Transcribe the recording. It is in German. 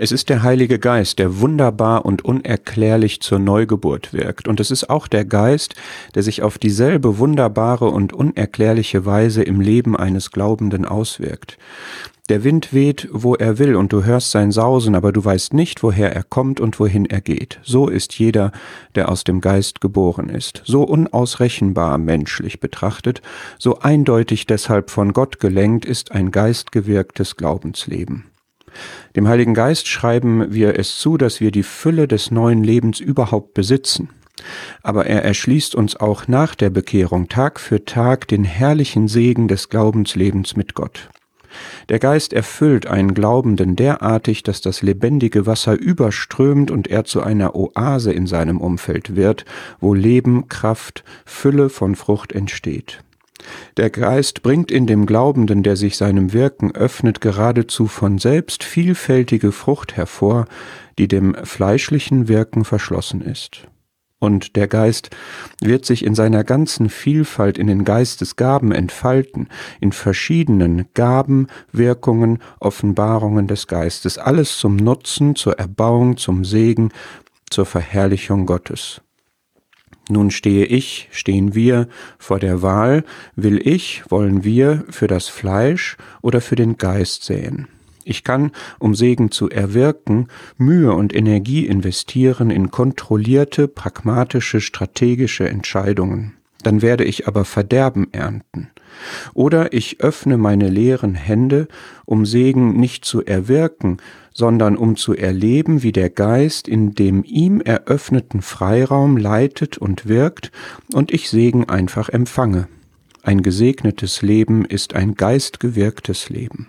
Es ist der Heilige Geist, der wunderbar und unerklärlich zur Neugeburt wirkt. Und es ist auch der Geist, der sich auf dieselbe wunderbare und unerklärliche Weise im Leben eines Glaubenden auswirkt. Der Wind weht, wo er will, und du hörst sein Sausen, aber du weißt nicht, woher er kommt und wohin er geht. So ist jeder, der aus dem Geist geboren ist. So unausrechenbar menschlich betrachtet, so eindeutig deshalb von Gott gelenkt ist ein geistgewirktes Glaubensleben. Dem Heiligen Geist schreiben wir es zu, dass wir die Fülle des neuen Lebens überhaupt besitzen. Aber er erschließt uns auch nach der Bekehrung Tag für Tag den herrlichen Segen des Glaubenslebens mit Gott. Der Geist erfüllt einen Glaubenden derartig, dass das lebendige Wasser überströmt und er zu einer Oase in seinem Umfeld wird, wo Leben, Kraft, Fülle von Frucht entsteht. Der Geist bringt in dem Glaubenden, der sich seinem Wirken öffnet, geradezu von selbst vielfältige Frucht hervor, die dem fleischlichen Wirken verschlossen ist. Und der Geist wird sich in seiner ganzen Vielfalt in den Geistesgaben entfalten, in verschiedenen Gaben, Wirkungen, Offenbarungen des Geistes, alles zum Nutzen, zur Erbauung, zum Segen, zur Verherrlichung Gottes. Nun stehe ich, stehen wir vor der Wahl, will ich, wollen wir für das Fleisch oder für den Geist säen. Ich kann, um Segen zu erwirken, Mühe und Energie investieren in kontrollierte, pragmatische, strategische Entscheidungen. Dann werde ich aber Verderben ernten. Oder ich öffne meine leeren Hände, um Segen nicht zu erwirken, sondern um zu erleben, wie der Geist in dem ihm eröffneten Freiraum leitet und wirkt und ich Segen einfach empfange. Ein gesegnetes Leben ist ein geistgewirktes Leben.